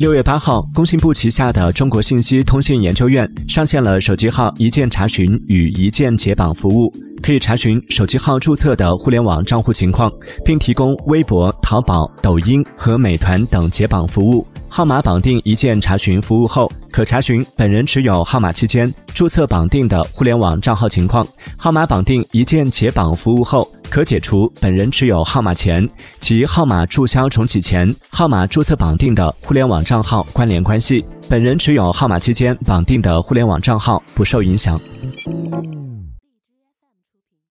六月八号，工信部旗下的中国信息通信研究院上线了手机号一键查询与一键解绑服务，可以查询手机号注册的互联网账户情况，并提供微博、淘宝、抖音和美团等解绑服务。号码绑定一键查询服务后，可查询本人持有号码期间注册绑定的互联网账号情况；号码绑定一键解绑服务后，可解除本人持有号码前及号码注销重启前号码注册绑定的互联网账号关联关系。本人持有号码期间绑定的互联网账号不受影响。